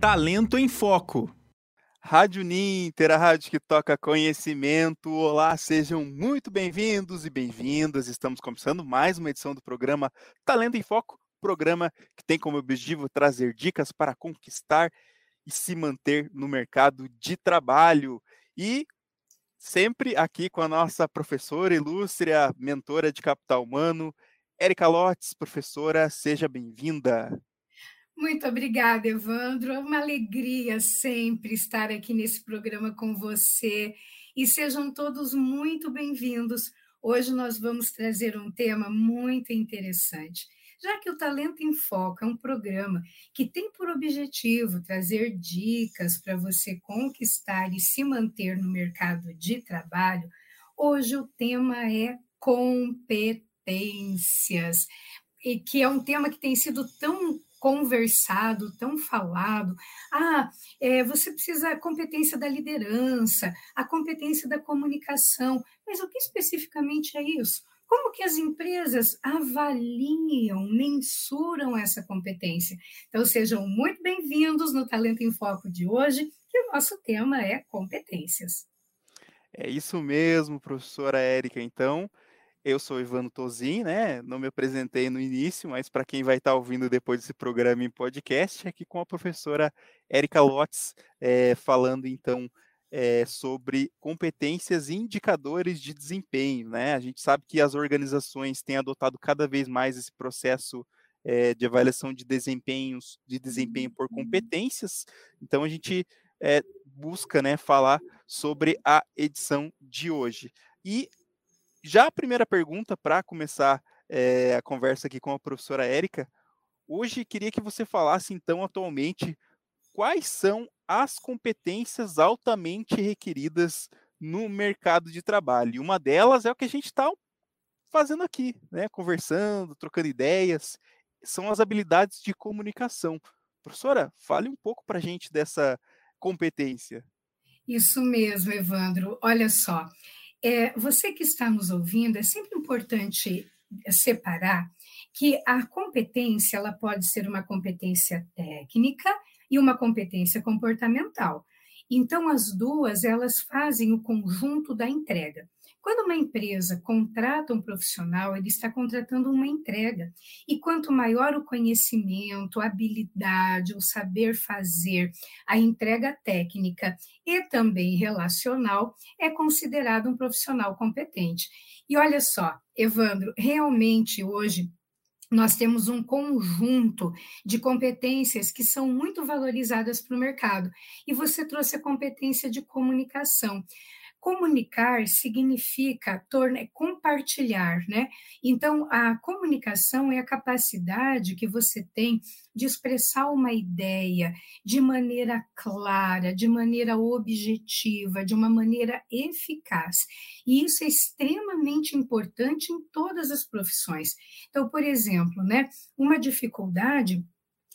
Talento em Foco. Rádio Ninter, a rádio que toca conhecimento. Olá, sejam muito bem-vindos e bem-vindas. Estamos começando mais uma edição do programa Talento em Foco, programa que tem como objetivo trazer dicas para conquistar e se manter no mercado de trabalho. E sempre aqui com a nossa professora ilustre, mentora de capital humano, Érica Lotes, professora, seja bem-vinda. Muito obrigada, Evandro. É uma alegria sempre estar aqui nesse programa com você. E sejam todos muito bem-vindos. Hoje nós vamos trazer um tema muito interessante. Já que o Talento em Foco é um programa que tem por objetivo trazer dicas para você conquistar e se manter no mercado de trabalho, hoje o tema é competências, e que é um tema que tem sido tão conversado, tão falado. Ah, é, você precisa a competência da liderança, a competência da comunicação. Mas o que especificamente é isso? Como que as empresas avaliam, mensuram essa competência? Então, sejam muito bem-vindos no Talento em Foco de hoje, que o nosso tema é competências. É isso mesmo, professora Érica. Então, eu sou Ivano Tozin, né? Não me apresentei no início, mas para quem vai estar tá ouvindo depois desse programa em podcast, aqui com a professora Érica Lotz, é, falando então é, sobre competências e indicadores de desempenho, né? A gente sabe que as organizações têm adotado cada vez mais esse processo é, de avaliação de desempenhos, de desempenho por uhum. competências. Então a gente busca, né, falar sobre a edição de hoje. E já a primeira pergunta para começar é, a conversa aqui com a professora Érica. Hoje queria que você falasse, então, atualmente, quais são as competências altamente requeridas no mercado de trabalho. E uma delas é o que a gente está fazendo aqui, né? Conversando, trocando ideias, são as habilidades de comunicação. Professora, fale um pouco para a gente dessa competência. Isso mesmo, Evandro. Olha só, é, você que está nos ouvindo, é sempre importante separar que a competência ela pode ser uma competência técnica e uma competência comportamental. Então, as duas elas fazem o conjunto da entrega. Quando uma empresa contrata um profissional, ele está contratando uma entrega. E quanto maior o conhecimento, a habilidade, o saber fazer, a entrega técnica e também relacional, é considerado um profissional competente. E olha só, Evandro, realmente hoje nós temos um conjunto de competências que são muito valorizadas para o mercado. E você trouxe a competência de comunicação. Comunicar significa tornar, compartilhar, né? Então, a comunicação é a capacidade que você tem de expressar uma ideia de maneira clara, de maneira objetiva, de uma maneira eficaz. E isso é extremamente importante em todas as profissões. Então, por exemplo, né, uma dificuldade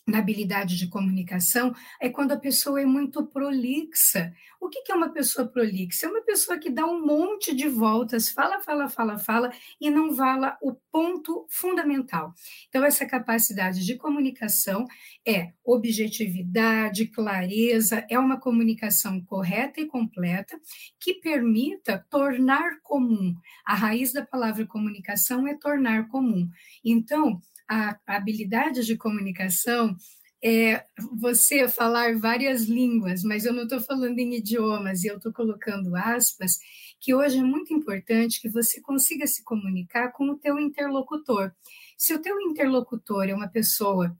na habilidade de comunicação é quando a pessoa é muito prolixa. O que é uma pessoa prolixa? É uma pessoa que dá um monte de voltas, fala, fala, fala, fala, e não vala o ponto fundamental. Então, essa capacidade de comunicação é objetividade, clareza, é uma comunicação correta e completa que permita tornar comum. A raiz da palavra comunicação é tornar comum. Então, a habilidade de comunicação é você falar várias línguas, mas eu não estou falando em idiomas, e eu estou colocando aspas, que hoje é muito importante que você consiga se comunicar com o teu interlocutor. Se o teu interlocutor é uma pessoa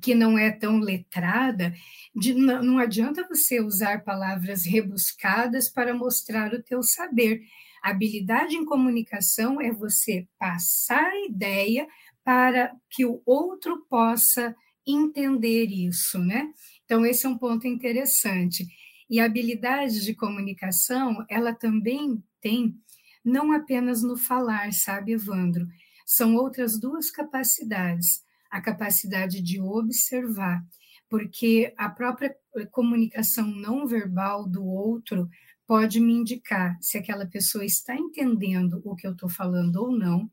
que não é tão letrada, de, não, não adianta você usar palavras rebuscadas para mostrar o teu saber. Habilidade em comunicação é você passar a ideia para que o outro possa entender isso, né? Então, esse é um ponto interessante. E a habilidade de comunicação, ela também tem, não apenas no falar, sabe, Evandro? São outras duas capacidades. A capacidade de observar, porque a própria comunicação não verbal do outro pode me indicar se aquela pessoa está entendendo o que eu estou falando ou não,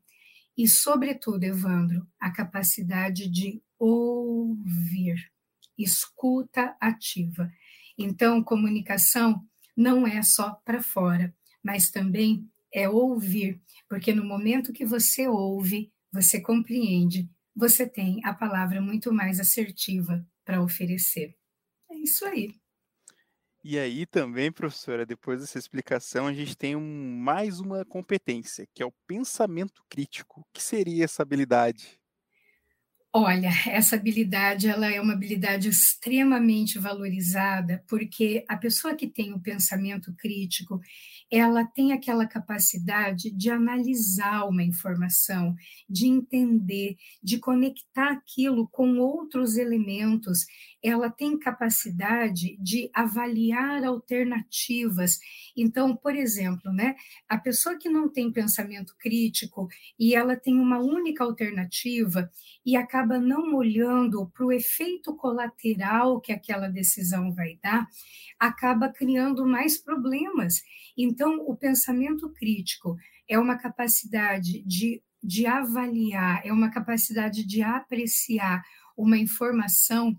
e, sobretudo, Evandro, a capacidade de ouvir. escuta ativa. Então, comunicação não é só para fora, mas também é ouvir, porque no momento que você ouve, você compreende, você tem a palavra muito mais assertiva para oferecer. É isso aí. E aí também, professora, depois dessa explicação, a gente tem um, mais uma competência, que é o pensamento crítico. O que seria essa habilidade? Olha, essa habilidade ela é uma habilidade extremamente valorizada, porque a pessoa que tem o pensamento crítico, ela tem aquela capacidade de analisar uma informação, de entender, de conectar aquilo com outros elementos. Ela tem capacidade de avaliar alternativas. Então, por exemplo, né, a pessoa que não tem pensamento crítico e ela tem uma única alternativa e acaba não olhando para o efeito colateral que aquela decisão vai dar, acaba criando mais problemas. Então, o pensamento crítico é uma capacidade de, de avaliar, é uma capacidade de apreciar uma informação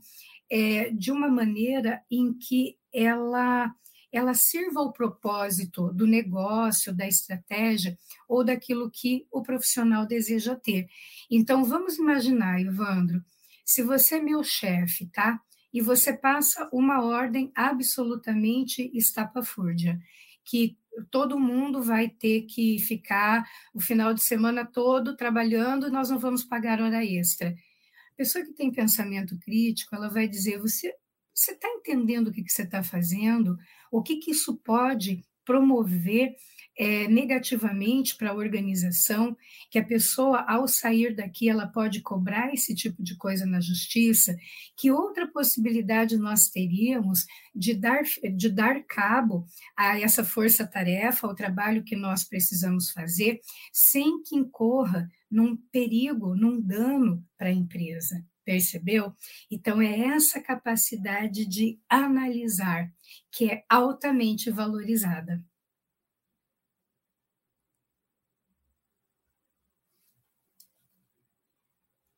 é, de uma maneira em que ela ela sirva ao propósito do negócio, da estratégia ou daquilo que o profissional deseja ter. Então, vamos imaginar, Ivandro, se você é meu chefe, tá? E você passa uma ordem absolutamente estapafúrdia, que todo mundo vai ter que ficar o final de semana todo trabalhando, nós não vamos pagar hora extra. A pessoa que tem pensamento crítico, ela vai dizer: você você está entendendo o que, que você está fazendo? O que, que isso pode promover é, negativamente para a organização, que a pessoa, ao sair daqui, ela pode cobrar esse tipo de coisa na justiça, que outra possibilidade nós teríamos de dar, de dar cabo a essa força-tarefa, ao trabalho que nós precisamos fazer, sem que incorra num perigo, num dano para a empresa. Percebeu? Então, é essa capacidade de analisar que é altamente valorizada.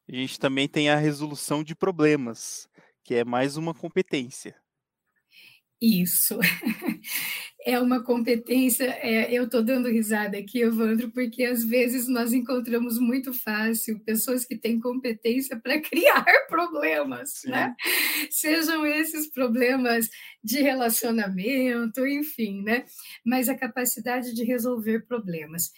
A gente também tem a resolução de problemas, que é mais uma competência. Isso. É uma competência. É, eu estou dando risada aqui, Evandro, porque às vezes nós encontramos muito fácil pessoas que têm competência para criar problemas, Sim. né? Sejam esses problemas de relacionamento, enfim, né? Mas a capacidade de resolver problemas.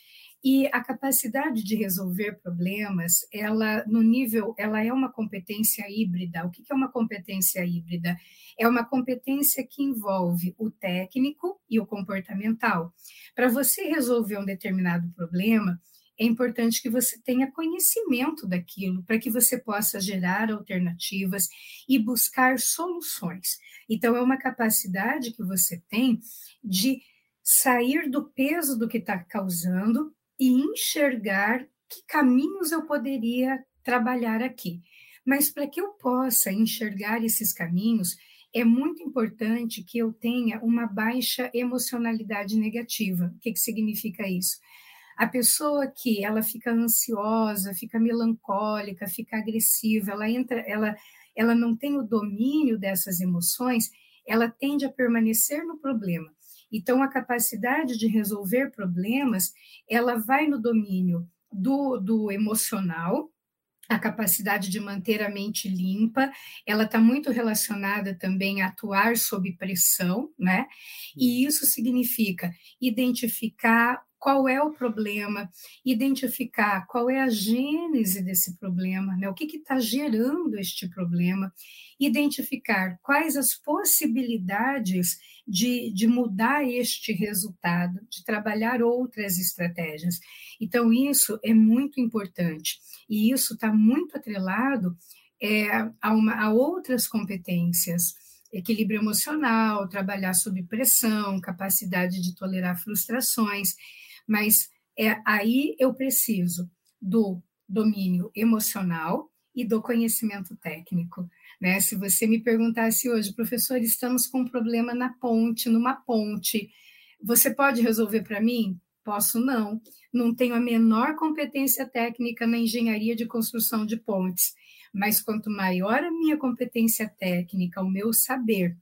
E a capacidade de resolver problemas, ela no nível, ela é uma competência híbrida. O que é uma competência híbrida? É uma competência que envolve o técnico e o comportamental. Para você resolver um determinado problema, é importante que você tenha conhecimento daquilo, para que você possa gerar alternativas e buscar soluções. Então, é uma capacidade que você tem de sair do peso do que está causando e enxergar que caminhos eu poderia trabalhar aqui. Mas para que eu possa enxergar esses caminhos, é muito importante que eu tenha uma baixa emocionalidade negativa. O que, que significa isso? A pessoa que ela fica ansiosa, fica melancólica, fica agressiva, ela entra, ela, ela não tem o domínio dessas emoções, ela tende a permanecer no problema. Então, a capacidade de resolver problemas, ela vai no domínio do, do emocional, a capacidade de manter a mente limpa, ela está muito relacionada também a atuar sob pressão, né? E isso significa identificar qual é o problema, identificar qual é a gênese desse problema, né? o que está gerando este problema, identificar quais as possibilidades de, de mudar este resultado, de trabalhar outras estratégias. Então, isso é muito importante, e isso está muito atrelado é, a, uma, a outras competências equilíbrio emocional, trabalhar sob pressão, capacidade de tolerar frustrações. Mas é aí eu preciso do domínio emocional e do conhecimento técnico. Né? Se você me perguntasse hoje, professor, estamos com um problema na ponte, numa ponte, você pode resolver para mim? Posso não. Não tenho a menor competência técnica na engenharia de construção de pontes, mas quanto maior a minha competência técnica, o meu saber.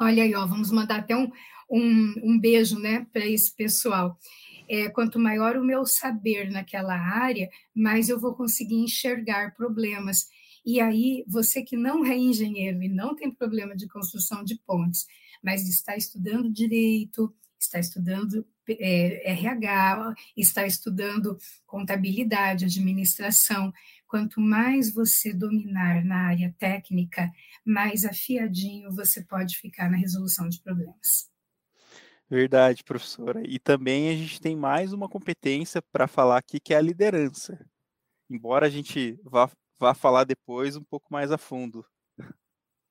Olha aí, ó, vamos mandar até um, um, um beijo né, para esse pessoal. É, quanto maior o meu saber naquela área, mais eu vou conseguir enxergar problemas. E aí, você que não é engenheiro e não tem problema de construção de pontes, mas está estudando direito, está estudando é, RH, está estudando contabilidade, administração. Quanto mais você dominar na área técnica, mais afiadinho você pode ficar na resolução de problemas. Verdade, professora. E também a gente tem mais uma competência para falar aqui, que é a liderança. Embora a gente vá, vá falar depois um pouco mais a fundo.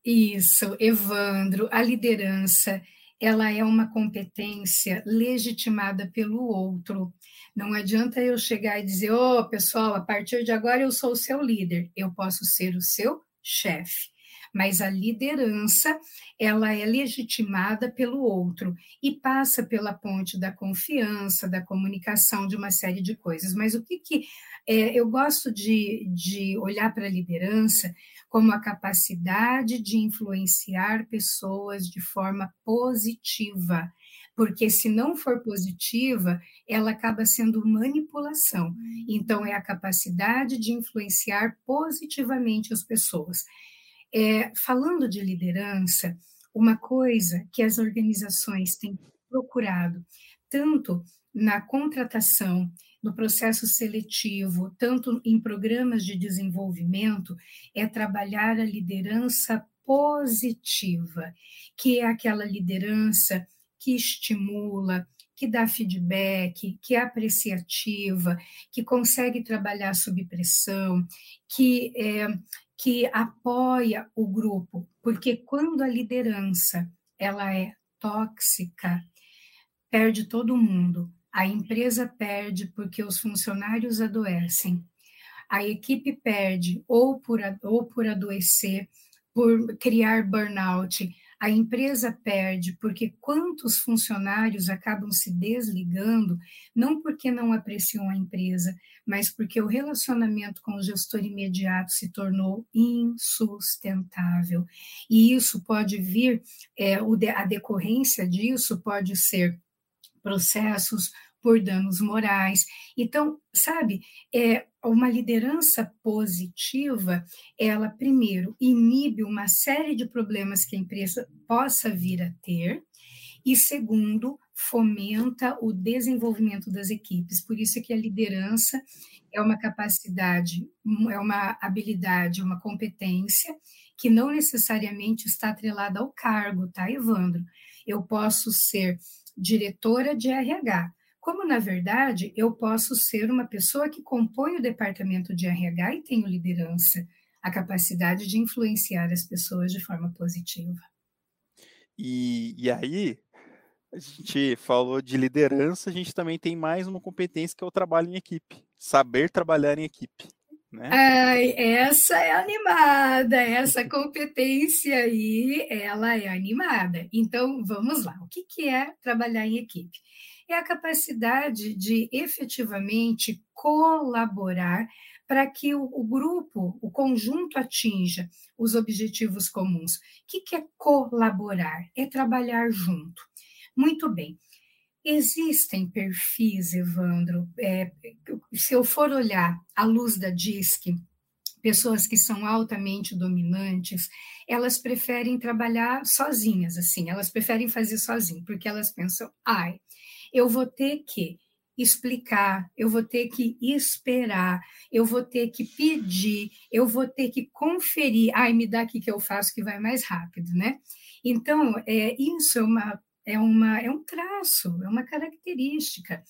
Isso, Evandro, a liderança ela é uma competência legitimada pelo outro. Não adianta eu chegar e dizer, ô oh, pessoal, a partir de agora eu sou o seu líder, eu posso ser o seu chefe. Mas a liderança, ela é legitimada pelo outro e passa pela ponte da confiança, da comunicação, de uma série de coisas. Mas o que, que é, eu gosto de, de olhar para a liderança como a capacidade de influenciar pessoas de forma positiva, porque se não for positiva, ela acaba sendo manipulação. Então, é a capacidade de influenciar positivamente as pessoas. É, falando de liderança, uma coisa que as organizações têm procurado, tanto na contratação no processo seletivo, tanto em programas de desenvolvimento, é trabalhar a liderança positiva, que é aquela liderança que estimula, que dá feedback, que é apreciativa, que consegue trabalhar sob pressão, que, é, que apoia o grupo, porque quando a liderança ela é tóxica, perde todo mundo a empresa perde porque os funcionários adoecem, a equipe perde ou por, ou por adoecer, por criar burnout, a empresa perde porque quantos funcionários acabam se desligando, não porque não apreciam a empresa, mas porque o relacionamento com o gestor imediato se tornou insustentável. E isso pode vir, é, a decorrência disso pode ser processos por danos morais. Então, sabe, é uma liderança positiva, ela primeiro inibe uma série de problemas que a empresa possa vir a ter, e segundo, fomenta o desenvolvimento das equipes. Por isso é que a liderança é uma capacidade, é uma habilidade, uma competência que não necessariamente está atrelada ao cargo, tá, Evandro? Eu posso ser diretora de RH, como, na verdade, eu posso ser uma pessoa que compõe o departamento de RH e tenho liderança, a capacidade de influenciar as pessoas de forma positiva. E, e aí, a gente falou de liderança, a gente também tem mais uma competência que é o trabalho em equipe, saber trabalhar em equipe. Né? Ai, essa é animada, essa competência aí, ela é animada. Então, vamos lá. O que, que é trabalhar em equipe? É a capacidade de efetivamente colaborar para que o, o, grupo, o conjunto atinja os objetivos comuns. O que, que é colaborar? É trabalhar junto. Muito bem. Existem perfis, Evandro, é, se eu for olhar à luz da DISC, pessoas que são altamente dominantes, elas preferem trabalhar sozinhas, assim, elas preferem fazer sozinho, porque elas pensam, ai, eu vou ter que explicar, eu vou ter que esperar, eu vou ter que pedir, eu vou ter que conferir. Ai, me dá aqui que eu faço que vai mais rápido, né? Então, é, isso é, uma, é, uma, é um traço, é uma característica.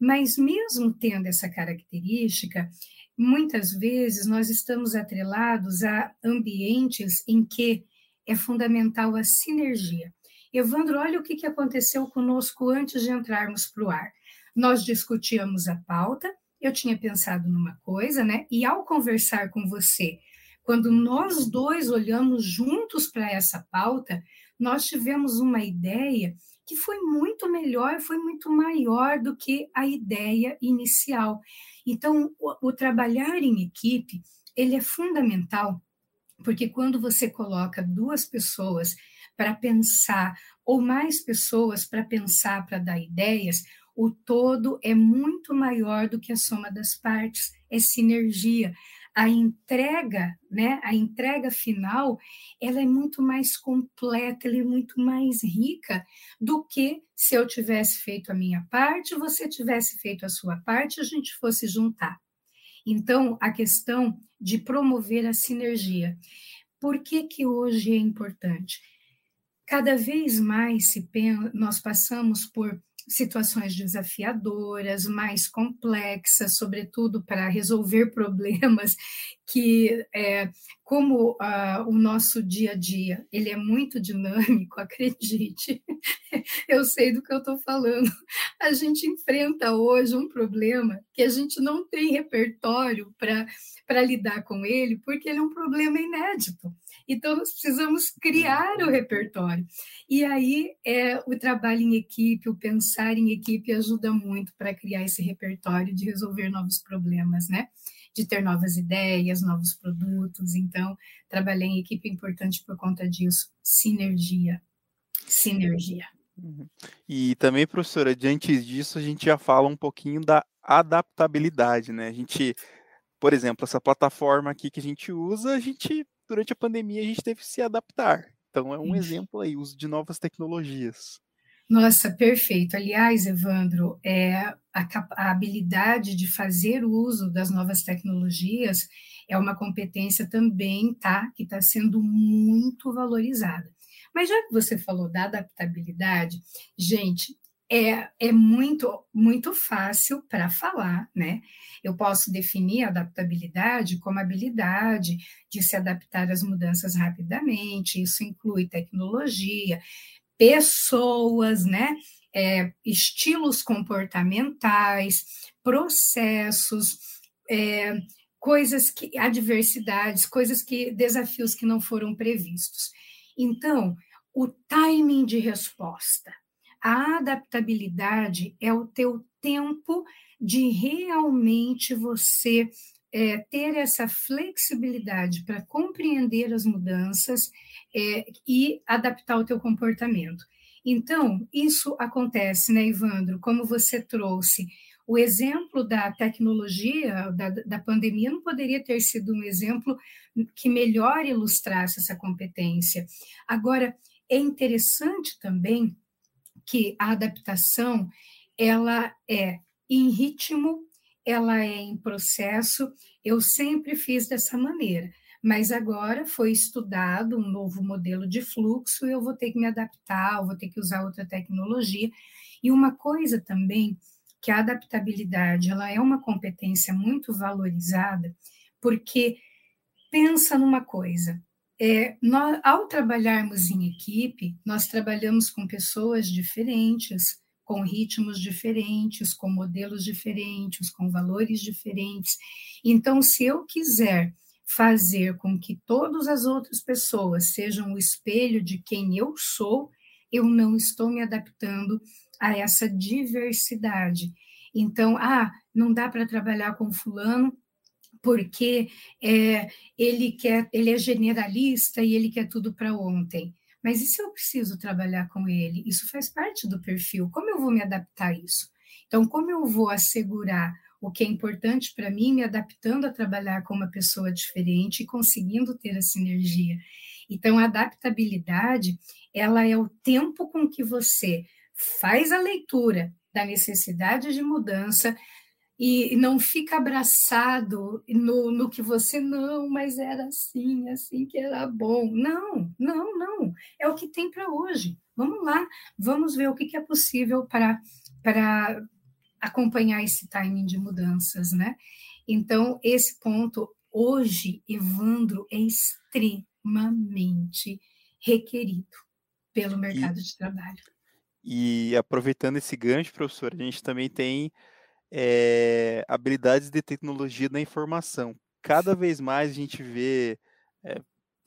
Mas, mesmo tendo essa característica, muitas vezes nós estamos atrelados a ambientes em que é fundamental a sinergia. Evandro, olha o que aconteceu conosco antes de entrarmos para o ar. Nós discutíamos a pauta, eu tinha pensado numa coisa, né? E ao conversar com você, quando nós dois olhamos juntos para essa pauta, nós tivemos uma ideia que foi muito melhor, foi muito maior do que a ideia inicial. Então, o, o trabalhar em equipe ele é fundamental porque quando você coloca duas pessoas para pensar, ou mais pessoas para pensar, para dar ideias, o todo é muito maior do que a soma das partes, é sinergia. A entrega, né, a entrega final, ela é muito mais completa, ela é muito mais rica do que se eu tivesse feito a minha parte, você tivesse feito a sua parte, a gente fosse juntar. Então, a questão de promover a sinergia. Por que, que hoje é importante? Cada vez mais nós passamos por situações desafiadoras, mais complexas, sobretudo para resolver problemas que, é, como uh, o nosso dia a dia, ele é muito dinâmico, acredite, eu sei do que eu estou falando. A gente enfrenta hoje um problema que a gente não tem repertório para lidar com ele, porque ele é um problema inédito. Então, nós precisamos criar o repertório. E aí, é, o trabalho em equipe, o pensar em equipe ajuda muito para criar esse repertório de resolver novos problemas, né? De ter novas ideias, novos produtos. Então, trabalhar em equipe importante por conta disso. Sinergia. Sinergia. Uhum. E também, professora, diante disso, a gente já fala um pouquinho da adaptabilidade, né? A gente, por exemplo, essa plataforma aqui que a gente usa, a gente durante a pandemia a gente teve que se adaptar. Então é um exemplo aí, uso de novas tecnologias. Nossa, perfeito. Aliás, Evandro, é, a, a, habilidade de fazer uso das novas tecnologias é uma competência também, tá? Que está sendo muito valorizada. Mas já que você falou da adaptabilidade, gente, é, é muito, muito fácil para falar, né? Eu posso definir a adaptabilidade como habilidade de se adaptar às mudanças rapidamente, isso inclui tecnologia, pessoas, né? É, estilos comportamentais, processos, é, coisas que, adversidades, coisas que, desafios que não foram previstos. Então, o timing de resposta, a adaptabilidade é o teu tempo de realmente você é, ter essa flexibilidade para compreender as mudanças é, e adaptar o teu comportamento. Então, isso acontece, né, Ivandro? Como você trouxe, o exemplo da tecnologia, da, da pandemia, não poderia ter sido um exemplo que melhor ilustrasse essa competência. Agora, é interessante também que a adaptação ela é em ritmo, ela é em processo. Eu sempre fiz dessa maneira, mas agora foi estudado um novo modelo de fluxo, eu vou ter que me adaptar, vou ter que usar outra tecnologia. E uma coisa também que a adaptabilidade, ela é uma competência muito valorizada, porque pensa numa coisa, é, nós, ao trabalharmos em equipe, nós trabalhamos com pessoas diferentes, com ritmos diferentes, com modelos diferentes, com valores diferentes. Então, se eu quiser fazer com que todas as outras pessoas sejam o espelho de quem eu sou, eu não estou me adaptando a essa diversidade. Então, ah, não dá para trabalhar com fulano porque é, ele quer, ele é generalista e ele quer tudo para ontem. Mas e se eu preciso trabalhar com ele? Isso faz parte do perfil. Como eu vou me adaptar a isso? Então, como eu vou assegurar o que é importante para mim, me adaptando a trabalhar com uma pessoa diferente e conseguindo ter essa sinergia? Então, a adaptabilidade, ela é o tempo com que você faz a leitura da necessidade de mudança, e não fica abraçado no, no que você não, mas era assim, assim que era bom. Não, não, não. É o que tem para hoje. Vamos lá, vamos ver o que, que é possível para, para acompanhar esse timing de mudanças, né? Então, esse ponto, hoje, Evandro, é extremamente requerido pelo mercado e, de trabalho. E aproveitando esse gancho, professor, a gente também tem é, habilidades de tecnologia da informação. Cada vez mais a gente vê é,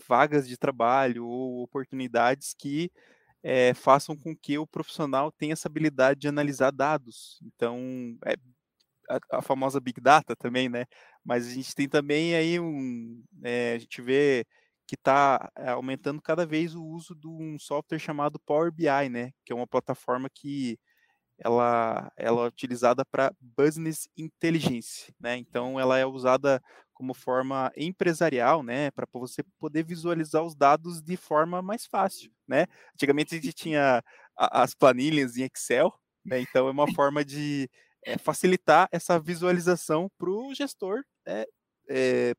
vagas de trabalho ou oportunidades que é, façam com que o profissional tenha essa habilidade de analisar dados. Então, é a, a, famosa Big Data também, né? Mas a gente tem também aí um. A gente vê que está aumentando cada vez o uso de um software chamado Power BI, né? Que é uma plataforma que ela, ela é utilizada para business intelligence, né? Então ela é usada como forma empresarial, né? Para você poder visualizar os dados de forma mais fácil, né? Antigamente a gente tinha as planilhas em Excel, né? Então é uma forma de é, facilitar essa visualização para o gestor é, é,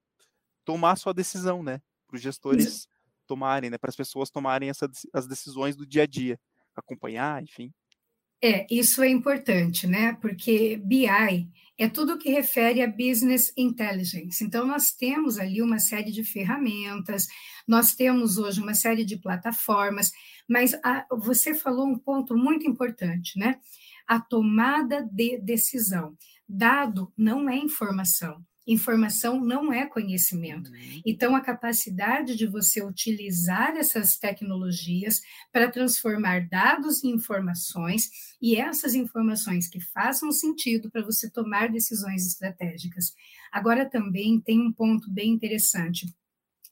tomar a sua decisão, né? Para os gestores tomarem, né? Para as pessoas tomarem essa, as decisões do dia a dia, acompanhar, enfim. É, isso é importante, né? Porque BI é tudo que refere a business intelligence. Então, nós temos ali uma série de ferramentas, nós temos hoje uma série de plataformas, mas a, você falou um ponto muito importante, né? A tomada de decisão. Dado não é informação. Informação não é conhecimento. Uhum. Então, a capacidade de você utilizar essas tecnologias para transformar dados em informações e essas informações que façam sentido para você tomar decisões estratégicas. Agora, também tem um ponto bem interessante.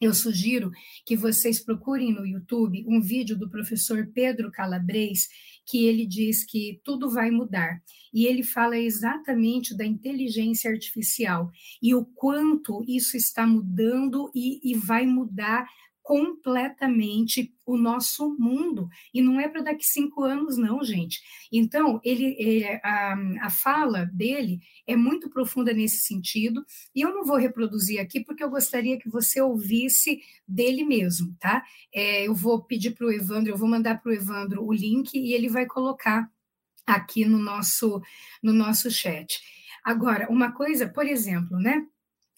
Eu sugiro que vocês procurem no YouTube um vídeo do professor Pedro Calabres, que ele diz que tudo vai mudar. E ele fala exatamente da inteligência artificial e o quanto isso está mudando e, e vai mudar completamente o nosso mundo. E não é para daqui cinco anos, não, gente. Então, ele, ele a, a fala dele é muito profunda nesse sentido, e eu não vou reproduzir aqui porque eu gostaria que você ouvisse dele mesmo, tá? É, eu vou pedir para o Evandro, eu vou mandar para o Evandro o link e ele vai colocar aqui no nosso, no nosso chat. Agora, uma coisa, por exemplo, né?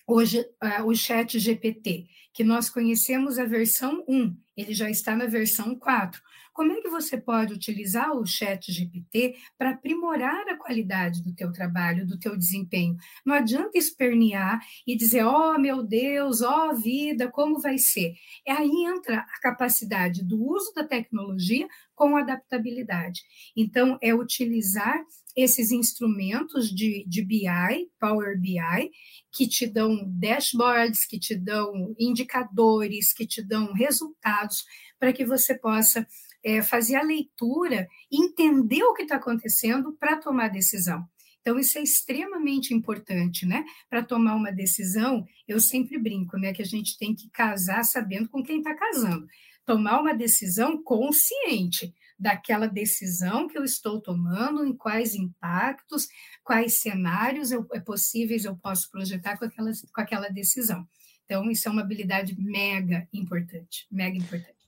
Hoje, uh, o chat GPT, que nós conhecemos a versão 1, ele já está na versão 4. Como é que você pode utilizar o chat GPT para aprimorar a qualidade do teu trabalho, do teu desempenho? Não adianta espernear e dizer, oh meu Deus, ó oh, vida, como vai ser? E aí entra a capacidade do uso da tecnologia com adaptabilidade. Então, é utilizar esses instrumentos de, de BI, Power BI, que te dão dashboards, que te dão indicadores, que te dão resultados, para que você possa é, fazer a leitura, entender o que está acontecendo para tomar decisão. Então, isso é extremamente importante, né? Para tomar uma decisão, eu sempre brinco, né? Que a gente tem que casar sabendo com quem está casando. Tomar uma decisão consciente daquela decisão que eu estou tomando, em quais impactos, quais cenários eu, é possíveis eu posso projetar com aquela, com aquela decisão. Então, isso é uma habilidade mega importante, mega importante.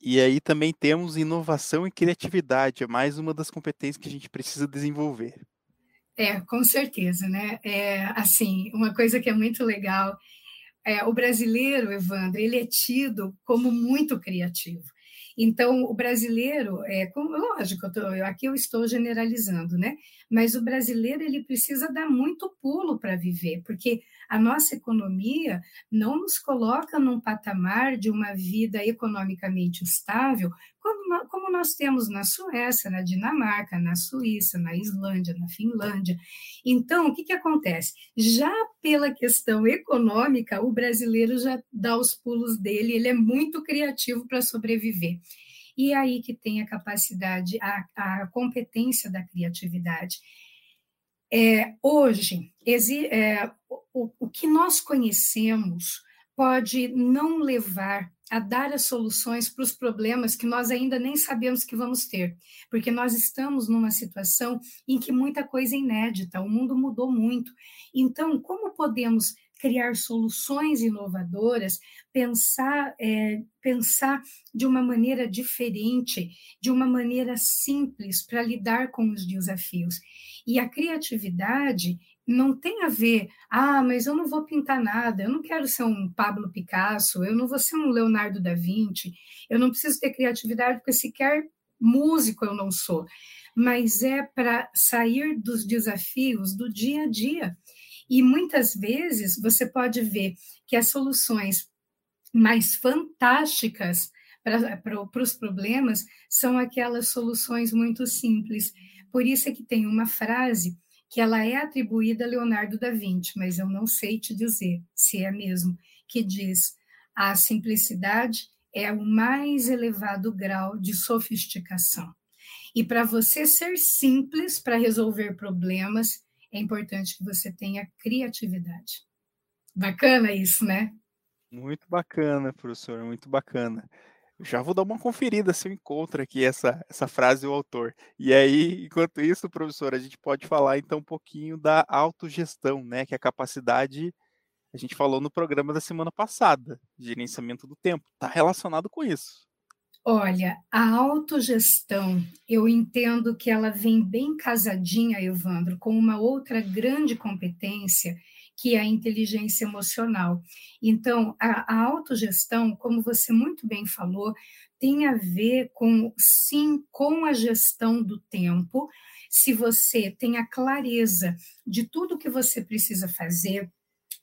E aí também temos inovação e criatividade, é mais uma das competências que a gente precisa desenvolver. É, com certeza, né? É, assim, uma coisa que é muito legal, é, o brasileiro, Evandro, ele é tido como muito criativo. Então, o brasileiro, é, como, lógico, eu tô, aqui eu estou generalizando, né? Mas o brasileiro ele precisa dar muito pulo para viver, porque a nossa economia não nos coloca num patamar de uma vida economicamente estável, como, nós temos na Suécia, na Dinamarca, na Suíça, na Islândia, na Finlândia. Então, o que, que acontece? Já pela questão econômica, o brasileiro já dá os pulos dele, ele é muito criativo para sobreviver. E é aí que tem a capacidade, a, a competência da criatividade. É, hoje, é, o, o que nós conhecemos pode não levar a dar as soluções para os problemas que nós ainda nem sabemos que vamos ter, porque nós estamos numa situação em que muita coisa é inédita, o mundo mudou muito. Então, como podemos criar soluções inovadoras, pensar, é, pensar de uma maneira diferente, de uma maneira simples para lidar com os desafios. E a criatividade não tem a ver, ah, mas eu não vou pintar nada, eu não quero ser um Pablo Picasso, eu não vou ser um Leonardo da Vinci, eu não preciso ter criatividade porque sequer músico eu não sou, mas é para sair dos desafios do dia a dia. E muitas vezes você pode ver que as soluções mais fantásticas para os problemas são aquelas soluções muito simples. Por isso é que tem uma frase que ela é atribuída a Leonardo da Vinci, mas eu não sei te dizer se é mesmo, que diz a simplicidade é o mais elevado grau de sofisticação. E para você ser simples para resolver problemas, é importante que você tenha criatividade. Bacana isso, né? Muito bacana, professor, muito bacana. Já vou dar uma conferida se eu encontro aqui essa, essa frase do autor. E aí, enquanto isso, professor, a gente pode falar então um pouquinho da autogestão, né? Que é a capacidade, a gente falou no programa da semana passada, gerenciamento do tempo. Está relacionado com isso. Olha, a autogestão, eu entendo que ela vem bem casadinha, Evandro, com uma outra grande competência, que é a inteligência emocional. Então, a, a autogestão, como você muito bem falou, tem a ver com, sim, com a gestão do tempo. Se você tem a clareza de tudo que você precisa fazer,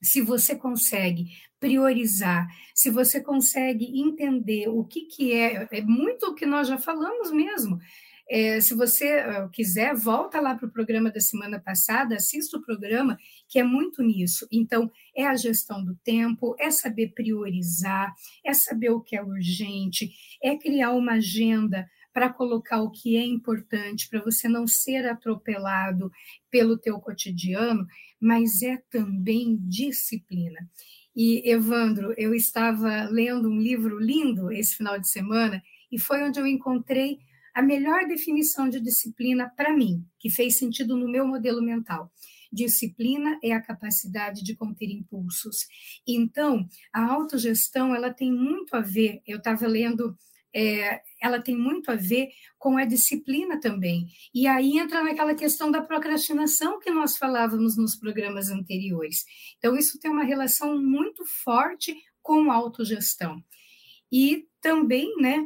se você consegue priorizar, se você consegue entender o que, que é, é muito o que nós já falamos mesmo. É, se você uh, quiser, volta lá para o programa da semana passada, assista o programa, que é muito nisso. Então, é a gestão do tempo, é saber priorizar, é saber o que é urgente, é criar uma agenda para colocar o que é importante, para você não ser atropelado pelo teu cotidiano, mas é também disciplina. E, Evandro, eu estava lendo um livro lindo esse final de semana e foi onde eu encontrei a melhor definição de disciplina para mim, que fez sentido no meu modelo mental. Disciplina é a capacidade de conter impulsos. Então, a autogestão ela tem muito a ver. Eu estava lendo é, ela tem muito a ver com a disciplina também. E aí entra naquela questão da procrastinação que nós falávamos nos programas anteriores. Então, isso tem uma relação muito forte com a autogestão. E também, né,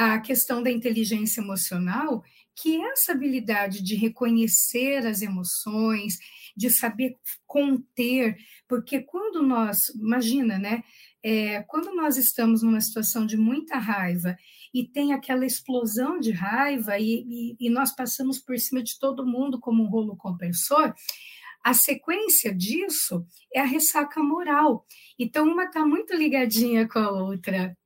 a questão da inteligência emocional, que é essa habilidade de reconhecer as emoções, de saber conter, porque quando nós, imagina, né, é, quando nós estamos numa situação de muita raiva e tem aquela explosão de raiva e, e, e nós passamos por cima de todo mundo como um rolo compressor, a sequência disso é a ressaca moral. Então, uma está muito ligadinha com a outra,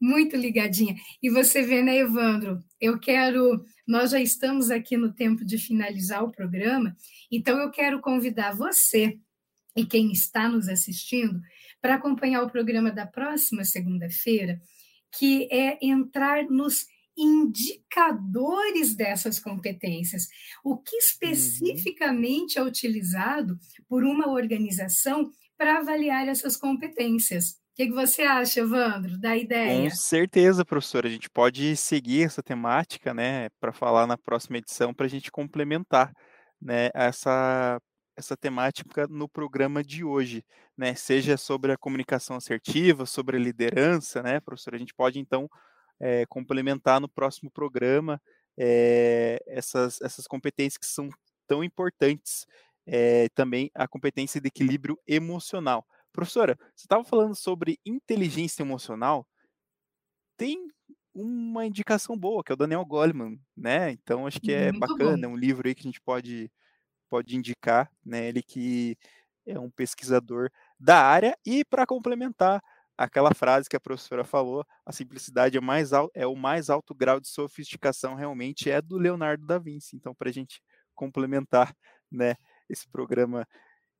muito ligadinha. E você vê, né, Evandro? Eu quero. Nós já estamos aqui no tempo de finalizar o programa, então eu quero convidar você e quem está nos assistindo para acompanhar o programa da próxima segunda-feira, que é entrar nos indicadores dessas competências. O que uhum. especificamente é utilizado por uma organização para avaliar essas competências? O que, você acha, Evandro, da ideia? Com certeza, professora. A gente pode seguir essa temática, né, para falar na próxima edição, para a gente complementar, né, essa essa temática no programa de hoje, né? Seja sobre a comunicação assertiva, sobre a liderança, né, professor? A gente pode então é, complementar no próximo programa é, essas, essas competências que são tão importantes. É, também a competência de equilíbrio emocional. Professora, você estava falando sobre inteligência emocional. Tem uma indicação boa, que é o Daniel Goleman, né? Então acho que é Muito bacana, bom. é um livro aí que a gente pode pode indicar, né? Ele que é um pesquisador da área e para complementar aquela frase que a professora falou, a simplicidade é, mais é o mais alto grau de sofisticação realmente é do Leonardo da Vinci. Então, para a gente complementar, né, esse programa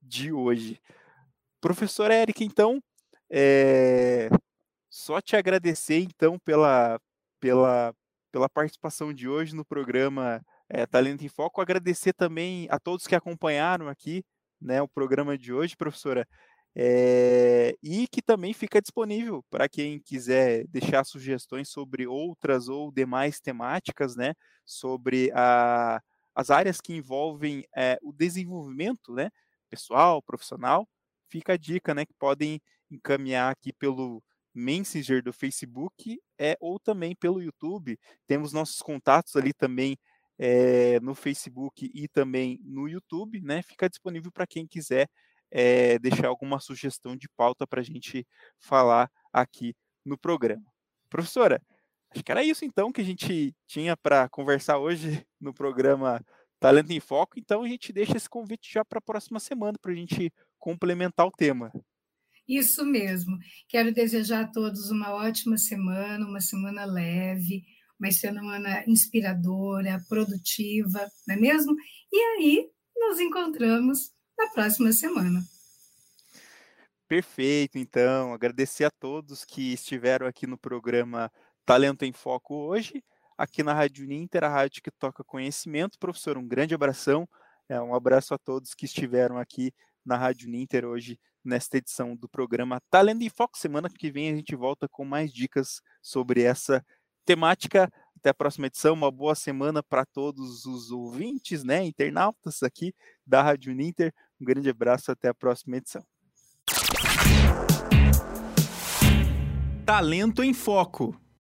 de hoje. Professor Érica, então, é... só te agradecer então pela, pela, pela participação de hoje no programa é, Talento em Foco. Agradecer também a todos que acompanharam aqui né, o programa de hoje, professora. É, e que também fica disponível para quem quiser deixar sugestões sobre outras ou demais temáticas, né, sobre a, as áreas que envolvem é, o desenvolvimento, né, pessoal, profissional. Fica a dica, né, que podem encaminhar aqui pelo Messenger do Facebook é, ou também pelo YouTube. Temos nossos contatos ali também é, no Facebook e também no YouTube, né? Fica disponível para quem quiser é, deixar alguma sugestão de pauta para a gente falar aqui no programa. Professora, acho que era isso então que a gente tinha para conversar hoje no programa Talento em Foco, então a gente deixa esse convite já para a próxima semana para a gente complementar o tema. Isso mesmo. Quero desejar a todos uma ótima semana, uma semana leve, uma semana inspiradora, produtiva, não é mesmo? E aí nos encontramos na próxima semana. Perfeito, então. Agradecer a todos que estiveram aqui no programa Talento em Foco hoje, aqui na Rádio Ninter, a rádio que toca conhecimento. Professor, um grande abração. É, um abraço a todos que estiveram aqui na Rádio Ninter hoje, nesta edição do programa Talento em Foco. Semana que vem a gente volta com mais dicas sobre essa temática. Até a próxima edição. Uma boa semana para todos os ouvintes, né, internautas aqui da Rádio Ninter. Um grande abraço. Até a próxima edição. Talento em Foco.